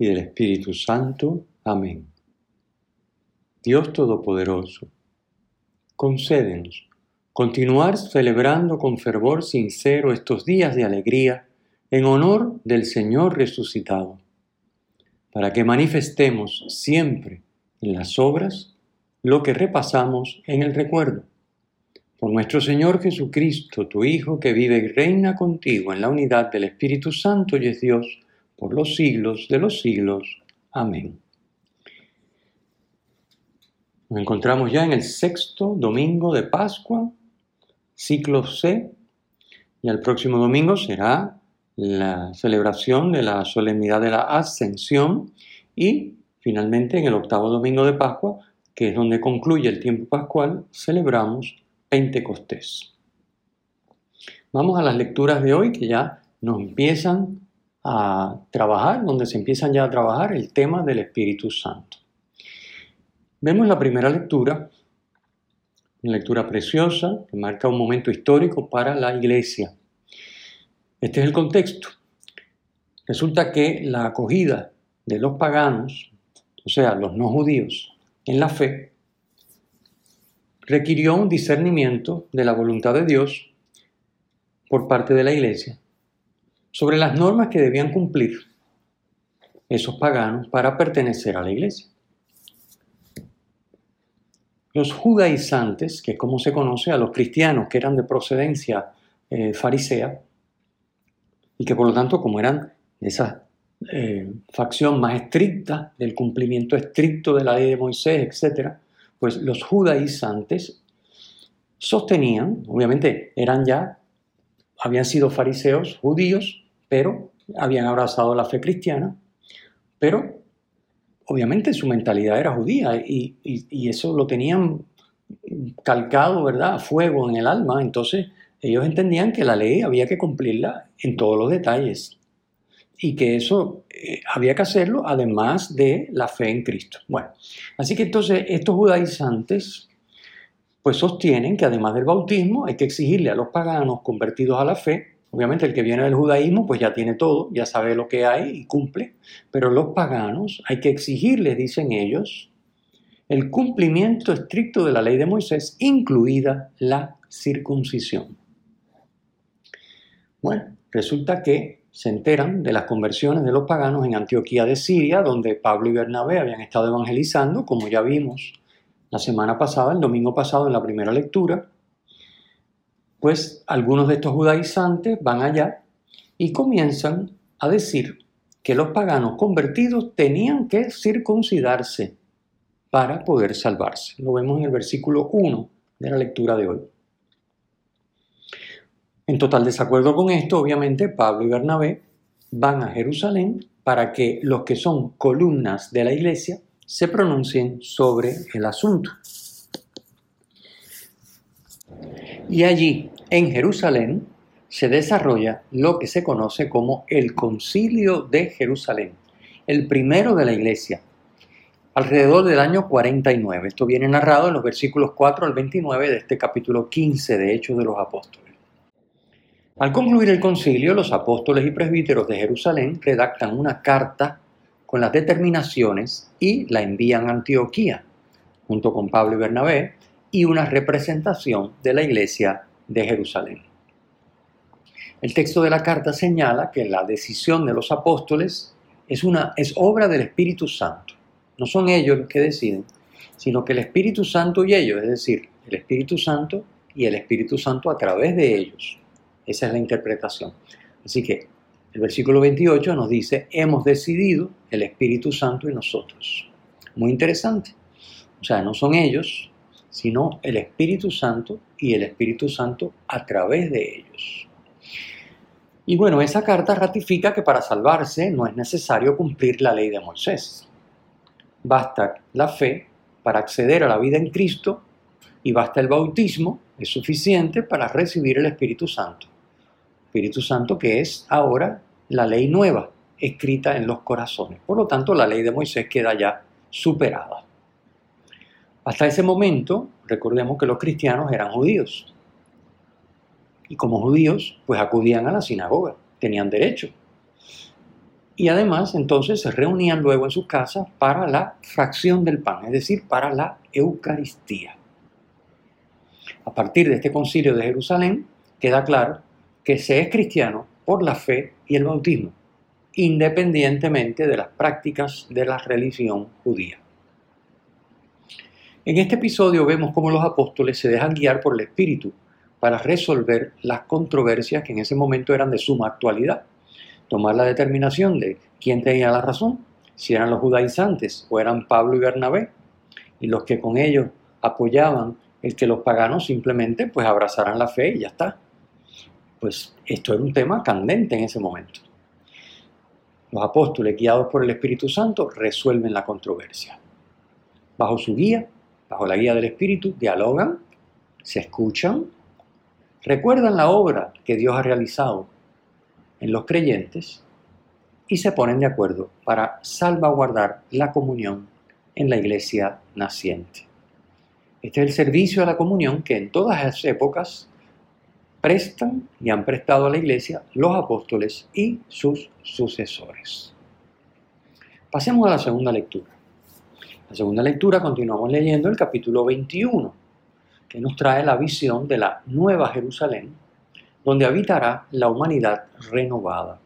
y del Espíritu Santo. Amén. Dios Todopoderoso, concédenos continuar celebrando con fervor sincero estos días de alegría en honor del Señor resucitado, para que manifestemos siempre en las obras lo que repasamos en el recuerdo por nuestro Señor Jesucristo, tu Hijo, que vive y reina contigo en la unidad del Espíritu Santo y es Dios por los siglos de los siglos. Amén. Nos encontramos ya en el sexto domingo de Pascua, ciclo C, y el próximo domingo será la celebración de la solemnidad de la Ascensión y finalmente en el octavo domingo de Pascua, que es donde concluye el tiempo pascual, celebramos Pentecostés. Vamos a las lecturas de hoy que ya nos empiezan a trabajar, donde se empiezan ya a trabajar el tema del Espíritu Santo. Vemos la primera lectura, una lectura preciosa que marca un momento histórico para la iglesia. Este es el contexto. Resulta que la acogida de los paganos, o sea, los no judíos, en la fe, requirió un discernimiento de la voluntad de Dios por parte de la iglesia sobre las normas que debían cumplir esos paganos para pertenecer a la iglesia. Los judaizantes, que es como se conoce a los cristianos que eran de procedencia eh, farisea, y que por lo tanto, como eran esa eh, facción más estricta del cumplimiento estricto de la ley de Moisés, etc., pues los judaizantes sostenían, obviamente eran ya, habían sido fariseos judíos, pero habían abrazado la fe cristiana, pero obviamente su mentalidad era judía y, eso lo tenían calcado, ¿verdad?, a fuego en el alma, entonces ellos entendían que la ley había que cumplirla en todos los detalles y que eso eh, había que hacerlo además de la fe en Cristo. Bueno, así que entonces estos judaizantes pues sostienen que además del bautismo hay que exigirle a los paganos convertidos a la fe, obviamente el que viene del judaísmo pues ya tiene todo, ya sabe lo que hay y cumple, pero los paganos hay que exigirles, dicen ellos, el cumplimiento estricto de la ley de Moisés, incluida la circuncisión. Bueno, resulta que se enteran de las conversiones de los paganos en Antioquía de Siria, donde Pablo y Bernabé habían estado evangelizando, como ya vimos la semana pasada, el domingo pasado en la primera lectura, pues algunos de estos judaizantes van allá y comienzan a decir que los paganos convertidos tenían que circuncidarse para poder salvarse. Lo vemos en el versículo 1 de la lectura de hoy. En total desacuerdo con esto, obviamente, Pablo y Bernabé van a Jerusalén para que los que son columnas de la iglesia se pronuncien sobre el asunto. Y allí, en Jerusalén, se desarrolla lo que se conoce como el Concilio de Jerusalén, el primero de la iglesia, alrededor del año 49. Esto viene narrado en los versículos 4 al 29 de este capítulo 15 de Hechos de los Apóstoles. Al concluir el concilio, los apóstoles y presbíteros de Jerusalén redactan una carta con las determinaciones y la envían a Antioquía, junto con Pablo y Bernabé, y una representación de la iglesia de Jerusalén. El texto de la carta señala que la decisión de los apóstoles es, una, es obra del Espíritu Santo. No son ellos los que deciden, sino que el Espíritu Santo y ellos, es decir, el Espíritu Santo y el Espíritu Santo a través de ellos, esa es la interpretación. Así que el versículo 28 nos dice, hemos decidido el Espíritu Santo y nosotros. Muy interesante. O sea, no son ellos, sino el Espíritu Santo y el Espíritu Santo a través de ellos. Y bueno, esa carta ratifica que para salvarse no es necesario cumplir la ley de Moisés. Basta la fe para acceder a la vida en Cristo y basta el bautismo, es suficiente para recibir el Espíritu Santo. Espíritu Santo que es ahora la ley nueva, escrita en los corazones. Por lo tanto, la ley de Moisés queda ya superada. Hasta ese momento, recordemos que los cristianos eran judíos. Y como judíos, pues acudían a la sinagoga, tenían derecho. Y además, entonces se reunían luego en sus casas para la fracción del pan, es decir, para la Eucaristía. A partir de este concilio de Jerusalén, queda claro que se es cristiano por la fe y el bautismo, independientemente de las prácticas de la religión judía. En este episodio vemos cómo los apóstoles se dejan guiar por el Espíritu para resolver las controversias que en ese momento eran de suma actualidad. Tomar la determinación de quién tenía la razón, si eran los judaizantes o eran Pablo y Bernabé, y los que con ellos apoyaban el que los paganos simplemente pues abrazaran la fe y ya está. Pues esto era un tema candente en ese momento. Los apóstoles, guiados por el Espíritu Santo, resuelven la controversia. Bajo su guía, bajo la guía del Espíritu, dialogan, se escuchan, recuerdan la obra que Dios ha realizado en los creyentes y se ponen de acuerdo para salvaguardar la comunión en la iglesia naciente. Este es el servicio a la comunión que en todas las épocas prestan y han prestado a la iglesia los apóstoles y sus sucesores. Pasemos a la segunda lectura. La segunda lectura continuamos leyendo el capítulo 21, que nos trae la visión de la Nueva Jerusalén, donde habitará la humanidad renovada.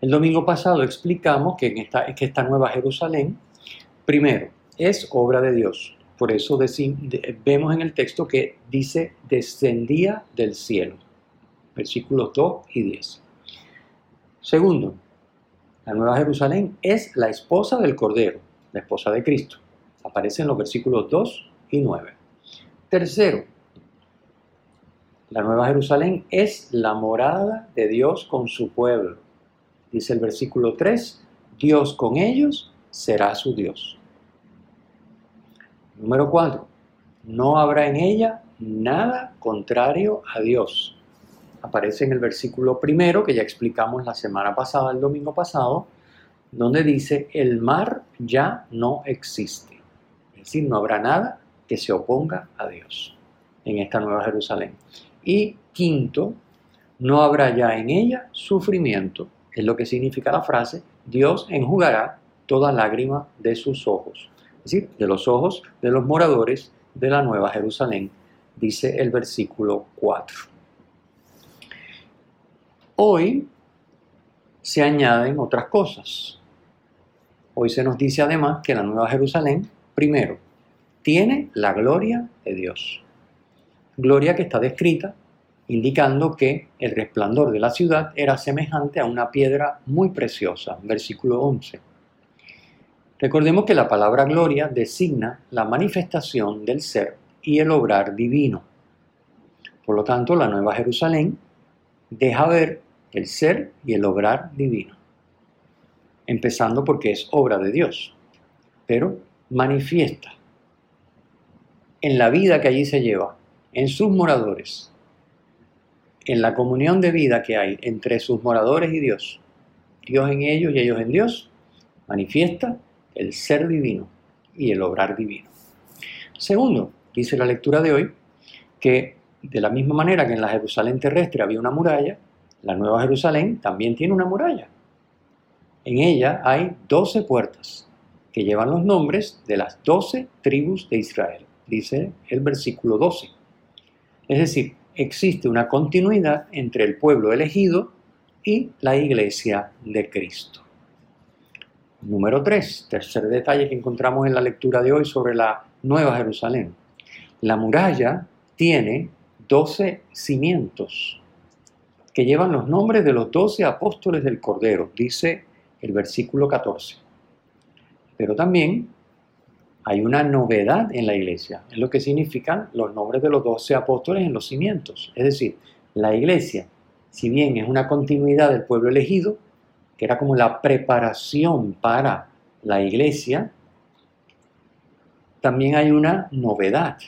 El domingo pasado explicamos que, en esta, que esta Nueva Jerusalén, primero, es obra de Dios. Por eso vemos en el texto que dice descendía del cielo. Versículos 2 y 10. Segundo, la Nueva Jerusalén es la esposa del Cordero la esposa de Cristo. Aparece en los versículos 2 y 9. Tercero, la Nueva Jerusalén es la morada de Dios con su pueblo. Dice el versículo 3, Dios con ellos será su Dios. Número 4, no habrá en ella nada contrario a Dios. Aparece en el versículo primero que ya explicamos la semana pasada, el domingo pasado, donde dice, el mar ya no existe. Es decir, no habrá nada que se oponga a Dios en esta nueva Jerusalén. Y quinto, no habrá ya en ella sufrimiento. Es lo que significa la frase, Dios enjugará toda lágrima de sus ojos. Es decir, de los ojos de los moradores de la nueva Jerusalén, dice el versículo 4. Hoy se añaden otras cosas. Hoy se nos dice además que la Nueva Jerusalén, primero, tiene la gloria de Dios. Gloria que está descrita indicando que el resplandor de la ciudad era semejante a una piedra muy preciosa, versículo 11. Recordemos que la palabra gloria designa la manifestación del ser y el obrar divino. Por lo tanto, la Nueva Jerusalén deja ver el ser y el obrar divino empezando porque es obra de Dios, pero manifiesta en la vida que allí se lleva, en sus moradores, en la comunión de vida que hay entre sus moradores y Dios, Dios en ellos y ellos en Dios, manifiesta el ser divino y el obrar divino. Segundo, dice la lectura de hoy, que de la misma manera que en la Jerusalén terrestre había una muralla, la Nueva Jerusalén también tiene una muralla. En ella hay doce puertas que llevan los nombres de las doce tribus de Israel, dice el versículo 12. Es decir, existe una continuidad entre el pueblo elegido y la iglesia de Cristo. Número 3, tercer detalle que encontramos en la lectura de hoy sobre la Nueva Jerusalén. La muralla tiene doce cimientos que llevan los nombres de los doce apóstoles del Cordero, dice el versículo 14. Pero también hay una novedad en la iglesia, es lo que significan los nombres de los doce apóstoles en los cimientos. Es decir, la iglesia si bien es una continuidad del pueblo elegido, que era como la preparación para la iglesia, también hay una novedad,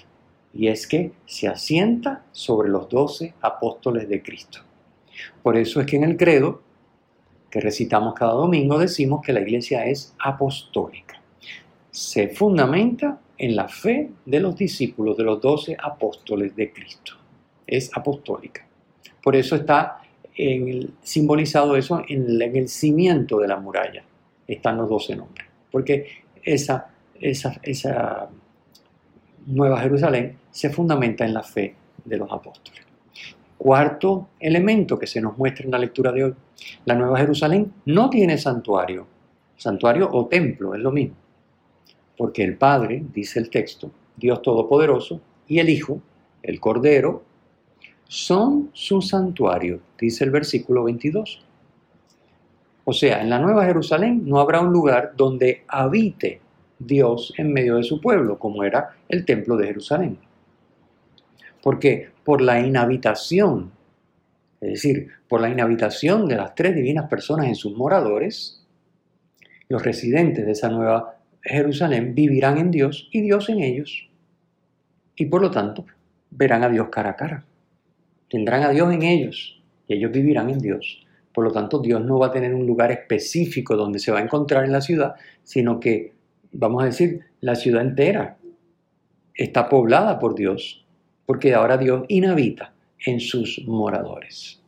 y es que se asienta sobre los doce apóstoles de Cristo. Por eso es que en el credo, que recitamos cada domingo, decimos que la iglesia es apostólica. Se fundamenta en la fe de los discípulos, de los doce apóstoles de Cristo. Es apostólica. Por eso está simbolizado eso en, el cimiento de la muralla. Están los doce nombres. Porque esa, Nueva Jerusalén se fundamenta en la fe de los apóstoles. Cuarto elemento que se nos muestra en la lectura de hoy. La Nueva Jerusalén no tiene santuario. Santuario o templo, es lo mismo. Porque el Padre, dice el texto, Dios Todopoderoso, y el Hijo, el Cordero, son su santuario, dice el versículo 22. O sea, en la Nueva Jerusalén no habrá un lugar donde habite Dios en medio de su pueblo, como era el templo de Jerusalén. Porque por la inhabitación, es decir, por la inhabitación de las tres divinas personas en sus moradores, los residentes de esa nueva Jerusalén vivirán en Dios y Dios en ellos. Y por lo tanto, verán a Dios cara a cara. Tendrán a Dios en ellos y ellos vivirán en Dios. Por lo tanto, Dios no va a tener un lugar específico donde se va a encontrar en la ciudad, sino que, vamos a decir, la ciudad entera está poblada por Dios porque ahora Dios inhabita en sus moradores.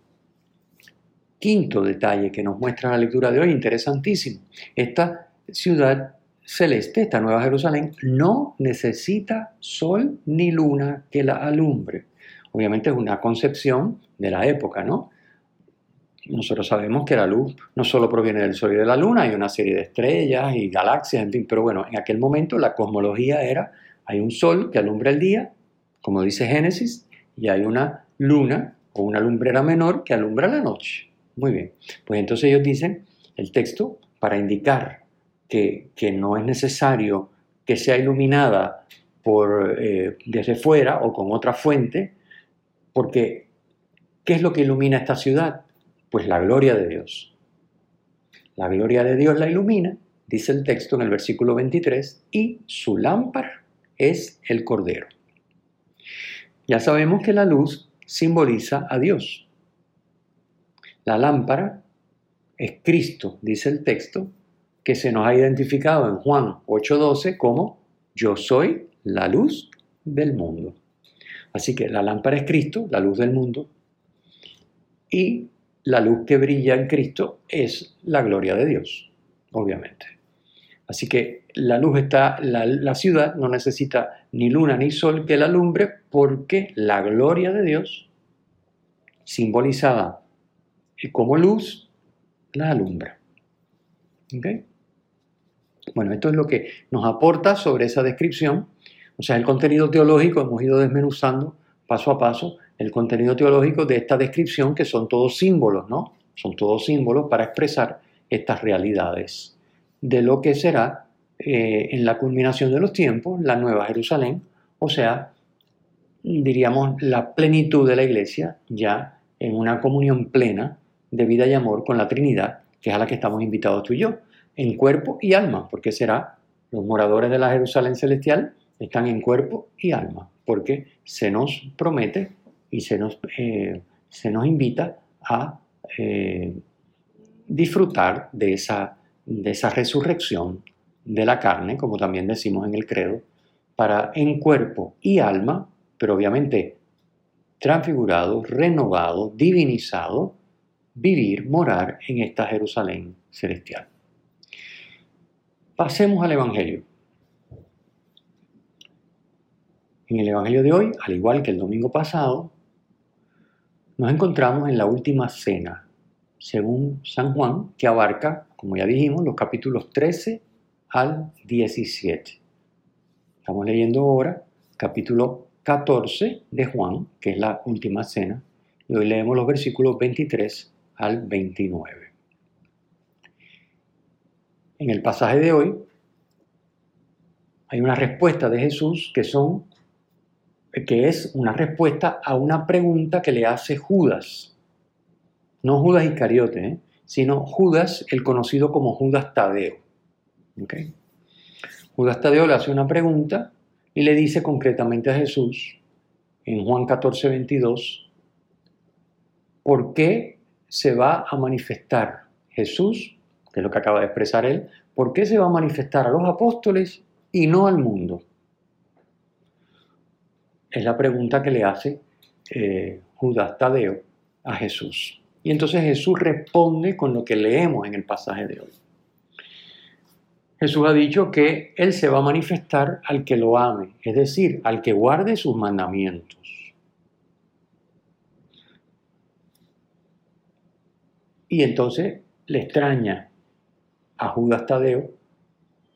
Quinto detalle que nos muestra la lectura de hoy, interesantísimo. Esta ciudad celeste, esta Nueva Jerusalén, no necesita sol ni luna que la alumbre. Obviamente es una concepción de la época, ¿no? Nosotros sabemos que la luz no solo proviene del sol y de la luna, hay una serie de estrellas y galaxias, en fin, pero bueno, en aquel momento la cosmología era, hay un sol que alumbra el día como dice Génesis, y hay una luna o una lumbrera menor que alumbra la noche. Muy bien, pues entonces ellos dicen el texto para indicar que, no es necesario que sea iluminada por, eh, desde fuera o con otra fuente, porque ¿qué es lo que ilumina esta ciudad? Pues la gloria de Dios. La gloria de Dios la ilumina, dice el texto en el versículo 23, y su lámpara es el Cordero. Ya sabemos que la luz simboliza a Dios. La lámpara es Cristo, dice el texto, que se nos ha identificado en Juan 8:12 como yo soy la luz del mundo. Así que la lámpara es Cristo, la luz del mundo, y la luz que brilla en Cristo es la gloria de Dios, obviamente. Así que la luz está, la, ciudad no necesita ni luna ni sol que la alumbre porque la gloria de Dios, simbolizada como luz, la alumbra. Bueno, esto es lo que nos aporta sobre esa descripción. O sea, el contenido teológico, hemos ido desmenuzando paso a paso el contenido teológico de esta descripción, que son todos símbolos, ¿no? Son todos símbolos para expresar estas realidades de lo que será eh, en la culminación de los tiempos la Nueva Jerusalén, o sea, diríamos la plenitud de la iglesia ya en una comunión plena de vida y amor con la Trinidad, que es a la que estamos invitados tú y yo, en cuerpo y alma, porque será los moradores de la Jerusalén celestial están en cuerpo y alma, porque se nos promete y se nos, eh, se nos invita a eh, disfrutar de esa de esa resurrección de la carne, como también decimos en el credo, para en cuerpo y alma, pero obviamente transfigurado, renovado, divinizado, vivir, morar en esta Jerusalén celestial. Pasemos al Evangelio. En el Evangelio de hoy, al igual que el domingo pasado, nos encontramos en la última cena, según San Juan, que abarca como ya dijimos, los capítulos 13 al 17. Estamos leyendo ahora capítulo 14 de Juan, que es la última cena, y hoy leemos los versículos 23 al 29. En el pasaje de hoy hay una respuesta de Jesús que son que es una respuesta a una pregunta que le hace Judas. no Judas Iscariote, ¿eh? sino Judas, el conocido como Judas Tadeo. Judas Tadeo le hace una pregunta y le dice concretamente a Jesús, en Juan 14, 22, ¿por qué se va a manifestar Jesús, que es lo que acaba de expresar él, por qué se va a manifestar a los apóstoles y no al mundo? Es la pregunta que le hace eh, Judas Tadeo a Jesús. Y entonces Jesús responde con lo que leemos en el pasaje de hoy. Jesús ha dicho que Él se va a manifestar al que lo ame, es decir, al que guarde sus mandamientos. Y entonces le extraña a Judas Tadeo,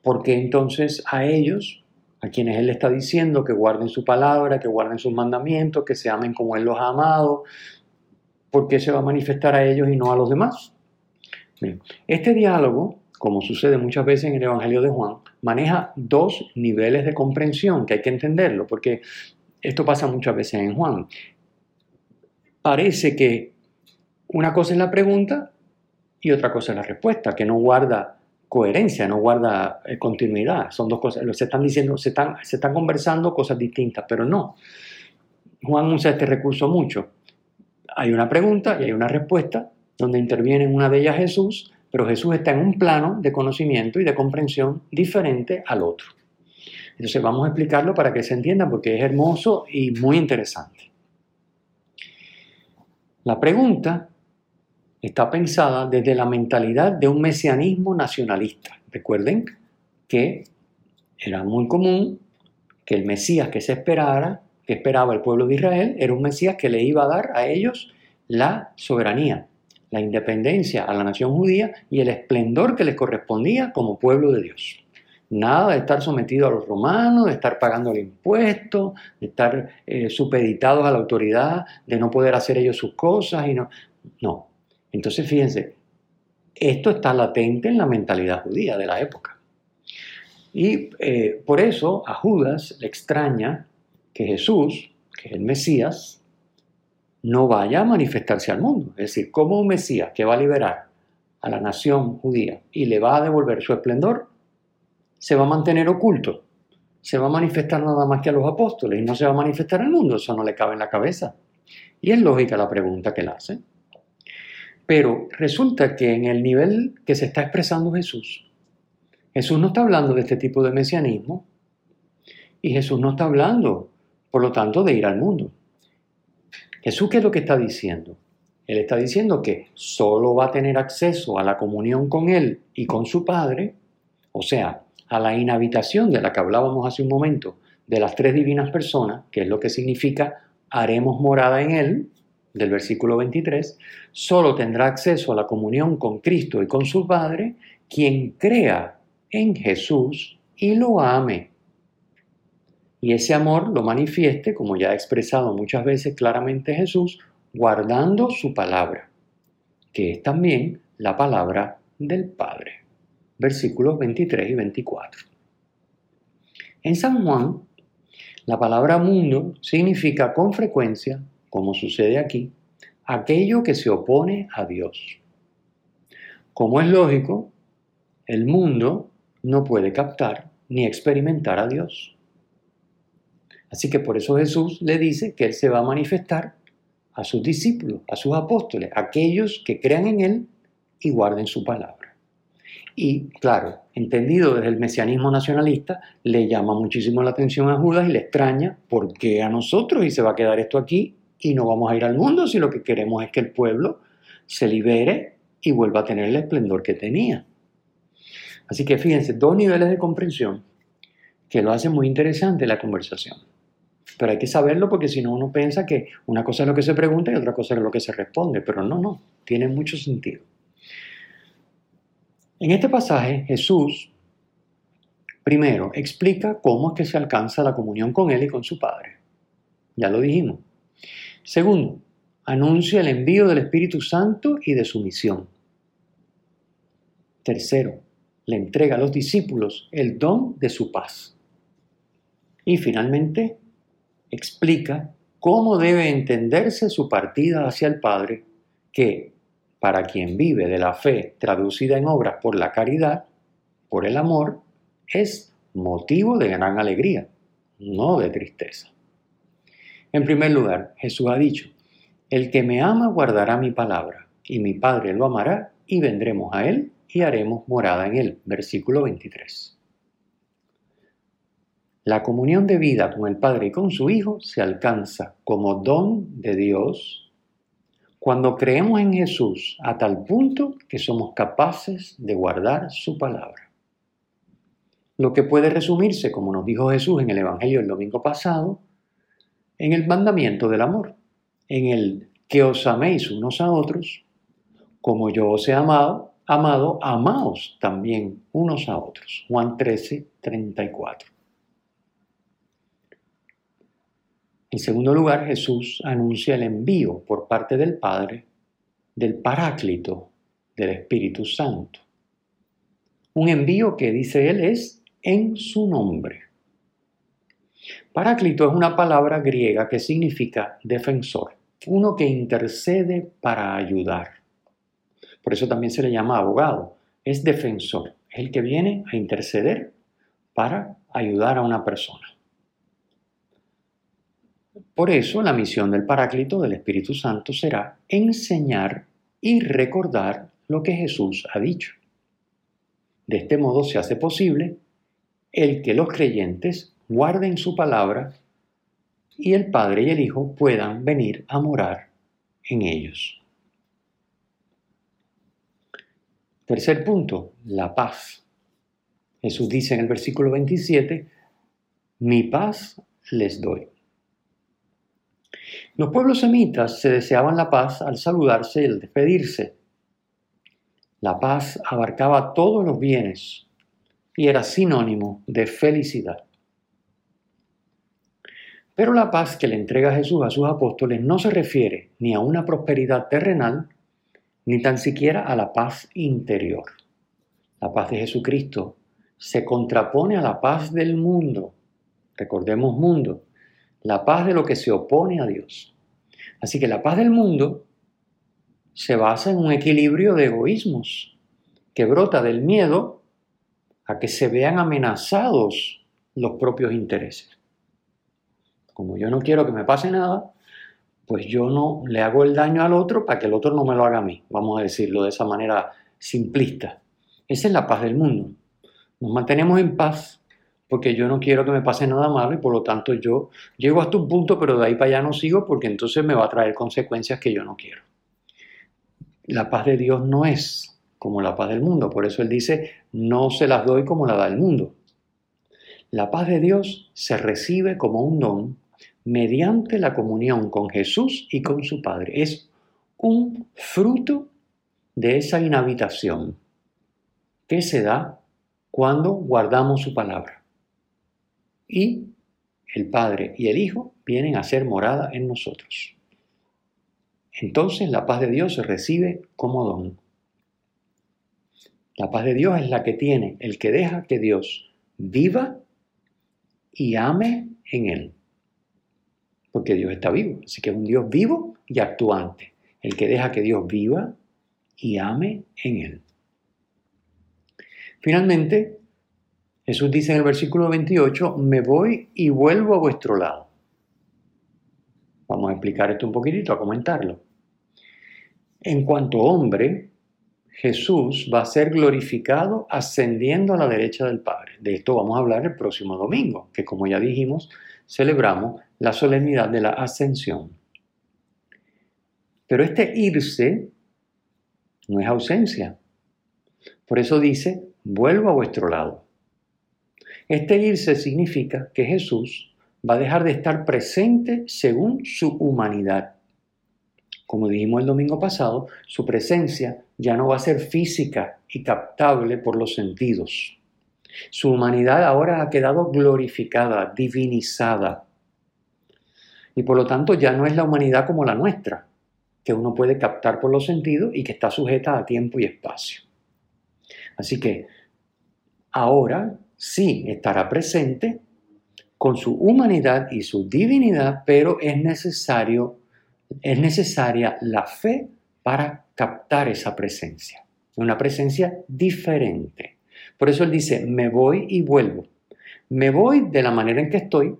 porque entonces a ellos, a quienes Él le está diciendo que guarden su palabra, que guarden sus mandamientos, que se amen como Él los ha amado, ¿por qué se va a manifestar a ellos y no a los demás? este diálogo, como sucede muchas veces en el Evangelio de Juan, maneja dos niveles de comprensión que hay que entenderlo, porque esto pasa muchas veces en Juan. Parece que una cosa es la pregunta y otra cosa es la respuesta, que no guarda coherencia, no guarda eh, continuidad. Son dos cosas, se están diciendo, se están, se están conversando cosas distintas, pero no. Juan usa este recurso mucho. Hay una pregunta y hay una respuesta, donde interviene en una de ellas Jesús, pero Jesús está en un plano de conocimiento y de comprensión diferente al otro. Entonces vamos a explicarlo para que se entienda porque es hermoso y muy interesante. La pregunta está pensada desde la mentalidad de un mesianismo nacionalista. Recuerden que era muy común que el Mesías que se esperara, que esperaba el pueblo de Israel, era un Mesías que le iba a dar a ellos la soberanía, la independencia a la nación judía y el esplendor que les correspondía como pueblo de Dios. Nada de estar sometido a los romanos, de estar pagando el impuesto, de estar eh, supeditados a la autoridad, de no poder hacer ellos sus cosas y no. No, entonces, fíjense, esto está latente en la mentalidad judía de la época. Y eh, por eso a Judas le extraña que Jesús, que es el Mesías, no vaya a manifestarse al mundo. Es decir, como un Mesías que va a liberar a la nación judía y le va a devolver su esplendor, se va a mantener oculto. Se va a manifestar nada más que a los apóstoles y no se va a manifestar al mundo. Eso no le cabe en la cabeza. Y es lógica la pregunta que le hace. Pero resulta que en el nivel que se está expresando Jesús, Jesús no está hablando de este tipo de mesianismo y Jesús no está hablando, por lo tanto, de ir al mundo. Jesús, ¿qué es lo que está diciendo? Él está diciendo que solo va a tener acceso a la comunión con Él y con su Padre, o sea, a la inhabitación de la que hablábamos hace un momento, de las tres divinas personas, que es lo que significa haremos morada en Él, del versículo 23, solo tendrá acceso a la comunión con Cristo y con su Padre quien crea en Jesús y lo ame. Y ese amor lo manifieste, como ya ha expresado muchas veces claramente Jesús, guardando su palabra, que es también la palabra del Padre. Versículos 23 y 24. En San Juan, la palabra mundo significa con frecuencia como sucede aquí, aquello que se opone a Dios. Como es lógico, el mundo no puede captar ni experimentar a Dios. Así que por eso Jesús le dice que Él se va a manifestar a sus discípulos, a sus apóstoles, aquellos que crean en Él y guarden su palabra. Y claro, entendido desde el mesianismo nacionalista, le llama muchísimo la atención a Judas y le extraña por qué a nosotros y se va a quedar esto aquí y no vamos a ir al mundo si lo que queremos es que el pueblo se libere y vuelva a tener el esplendor que tenía. Así que fíjense, dos niveles de comprensión que lo hacen muy interesante la conversación. Pero hay que saberlo porque si no uno piensa que una cosa es lo que se pregunta y otra cosa es lo que se responde. Pero no, no, tiene mucho sentido. En este pasaje Jesús primero explica cómo es que se alcanza la comunión con Él y con su Padre. Ya lo dijimos. Segundo, anuncia el envío del Espíritu Santo y de su misión. Tercero, le entrega a los discípulos el don de su paz. Y finalmente, explica cómo debe entenderse su partida hacia el Padre, que para quien vive de la fe traducida en obras por la caridad, por el amor, es motivo de gran alegría, no de tristeza. En primer lugar, Jesús ha dicho, el que me ama guardará mi palabra, y mi Padre lo amará, y vendremos a él y haremos morada en él. Versículo 23. La comunión de vida con el Padre y con su Hijo se alcanza como don de Dios cuando creemos en Jesús a tal punto que somos capaces de guardar su palabra. Lo que puede resumirse, como nos dijo Jesús en el Evangelio el domingo pasado, en el mandamiento del amor, en el que os améis unos a otros, como yo os he amado, amado, amaos también unos a otros. Juan 13, 34. En segundo lugar, Jesús anuncia el envío por parte del Padre del Paráclito del Espíritu Santo. Un envío que dice él es en su nombre. Paráclito es una palabra griega que significa defensor, uno que intercede para ayudar. Por eso también se le llama abogado. Es defensor, es el que viene a interceder para ayudar a una persona. Por eso la misión del Paráclito del Espíritu Santo será enseñar y recordar lo que Jesús ha dicho. De este modo se hace posible el que los creyentes guarden su palabra y el Padre y el Hijo puedan venir a morar en ellos. Tercer punto, la paz. Jesús dice en el versículo 27, mi paz les doy. Los pueblos semitas se deseaban la paz al saludarse y al despedirse. La paz abarcaba todos los bienes y era sinónimo de felicidad. Pero la paz que le entrega Jesús a sus apóstoles no se refiere ni a una prosperidad terrenal, ni tan siquiera a la paz interior. La paz de Jesucristo se contrapone a la paz del mundo. Recordemos mundo, la paz de lo que se opone a Dios. Así que la paz del mundo se basa en un equilibrio de egoísmos que brota del miedo a que se vean amenazados los propios intereses. Como yo no quiero que me pase nada, pues yo no le hago el daño al otro para que el otro no me lo haga a mí, vamos a decirlo de esa manera simplista. Esa es la paz del mundo. Nos mantenemos en paz porque yo no quiero que me pase nada malo y por lo tanto yo llego hasta un punto, pero de ahí para allá no sigo porque entonces me va a traer consecuencias que yo no quiero. La paz de Dios no es como la paz del mundo, por eso Él dice, no se las doy como la da el mundo. La paz de Dios se recibe como un don mediante la comunión con Jesús y con su Padre. Es un fruto de esa inhabitación que se da cuando guardamos su palabra y el Padre y el Hijo vienen a ser morada en nosotros. Entonces la paz de Dios se recibe como don. La paz de Dios es la que tiene el que deja que Dios viva y ame en él. Porque Dios está vivo, así que es un Dios vivo y actuante. El que deja que Dios viva y ame en él. Finalmente, Jesús dice en el versículo 28, me voy y vuelvo a vuestro lado. Vamos a explicar esto un poquitito, a comentarlo. En cuanto hombre, Jesús va a ser glorificado ascendiendo a la derecha del Padre. De esto vamos a hablar el próximo domingo, que como ya dijimos, celebramos la solemnidad de la ascensión. Pero este irse no es ausencia. Por eso dice, vuelvo a vuestro lado. Este irse significa que Jesús va a dejar de estar presente según su humanidad. Como dijimos el domingo pasado, su presencia ya no va a ser física y captable por los sentidos. Su humanidad ahora ha quedado glorificada, divinizada. Y por lo tanto ya no es la humanidad como la nuestra, que uno puede captar por los sentidos y que está sujeta a tiempo y espacio. Así que ahora sí estará presente con su humanidad y su divinidad, pero es necesario, es necesaria la fe para captar esa presencia, una presencia diferente. Por eso él dice, me voy y vuelvo. Me voy de la manera en que estoy,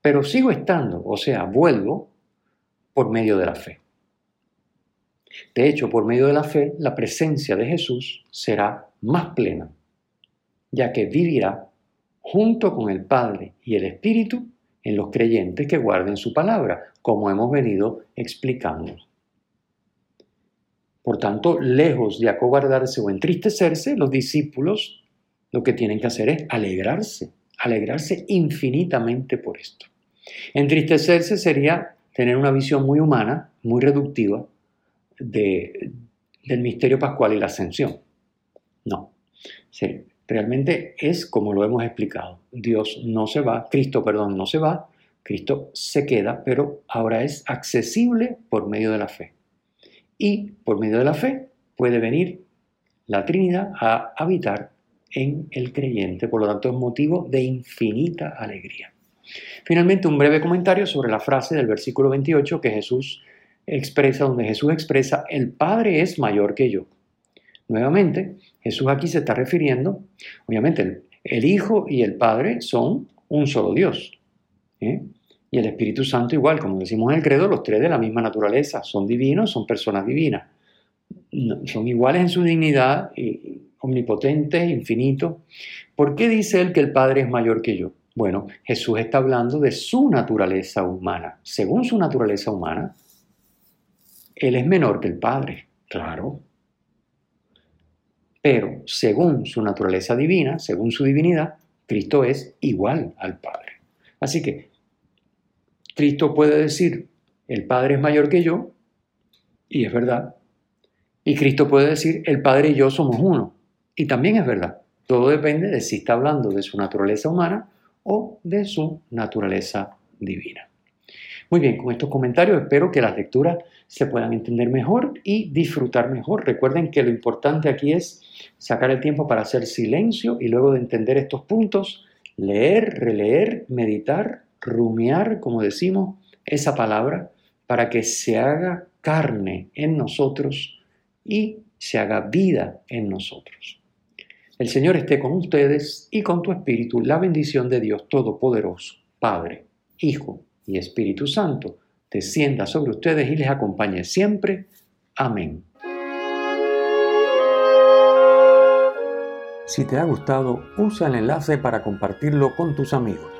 pero sigo estando, o sea, vuelvo por medio de la fe. De hecho, por medio de la fe, la presencia de Jesús será más plena, ya que vivirá junto con el Padre y el Espíritu en los creyentes que guarden su palabra, como hemos venido explicando. Por tanto, lejos de acobardarse o entristecerse, los discípulos lo que tienen que hacer es alegrarse, alegrarse infinitamente por esto. Entristecerse sería tener una visión muy humana, muy reductiva de, del misterio pascual y la ascensión. No, sí, realmente es como lo hemos explicado. Dios no se va, Cristo, perdón, no se va, Cristo se queda, pero ahora es accesible por medio de la fe. Y por medio de la fe puede venir la Trinidad a habitar en el creyente, por lo tanto es motivo de infinita alegría. Finalmente, un breve comentario sobre la frase del versículo 28 que Jesús expresa, donde Jesús expresa, el Padre es mayor que yo. Nuevamente, Jesús aquí se está refiriendo, obviamente, el, Hijo y el Padre son un solo Dios. Y el Espíritu Santo igual, como decimos en el credo, los tres de la misma naturaleza, son divinos, son personas divinas. son iguales en su dignidad, omnipotentes, infinitos. ¿Por qué dice él que el Padre es mayor que yo? Bueno, Jesús está hablando de su naturaleza humana. Según su naturaleza humana, Él es menor que el Padre, claro. Pero según su naturaleza divina, según su divinidad, Cristo es igual al Padre. Así que Cristo puede decir, el Padre es mayor que yo, y es verdad. Y Cristo puede decir, el Padre y yo somos uno, y también es verdad. Todo depende de si está hablando de su naturaleza humana o de su naturaleza divina. Muy bien, con estos comentarios espero que las lecturas se puedan entender mejor y disfrutar mejor. Recuerden que lo importante aquí es sacar el tiempo para hacer silencio y luego de entender estos puntos, leer, releer, meditar, rumiar, como decimos, esa palabra para que se haga carne en nosotros y se haga vida en nosotros. El Señor esté con ustedes y con tu espíritu. La bendición de Dios Todopoderoso, Padre, Hijo y Espíritu Santo, descienda sobre ustedes y les acompañe siempre. Amén. Si te ha gustado, usa el enlace para compartirlo con tus amigos.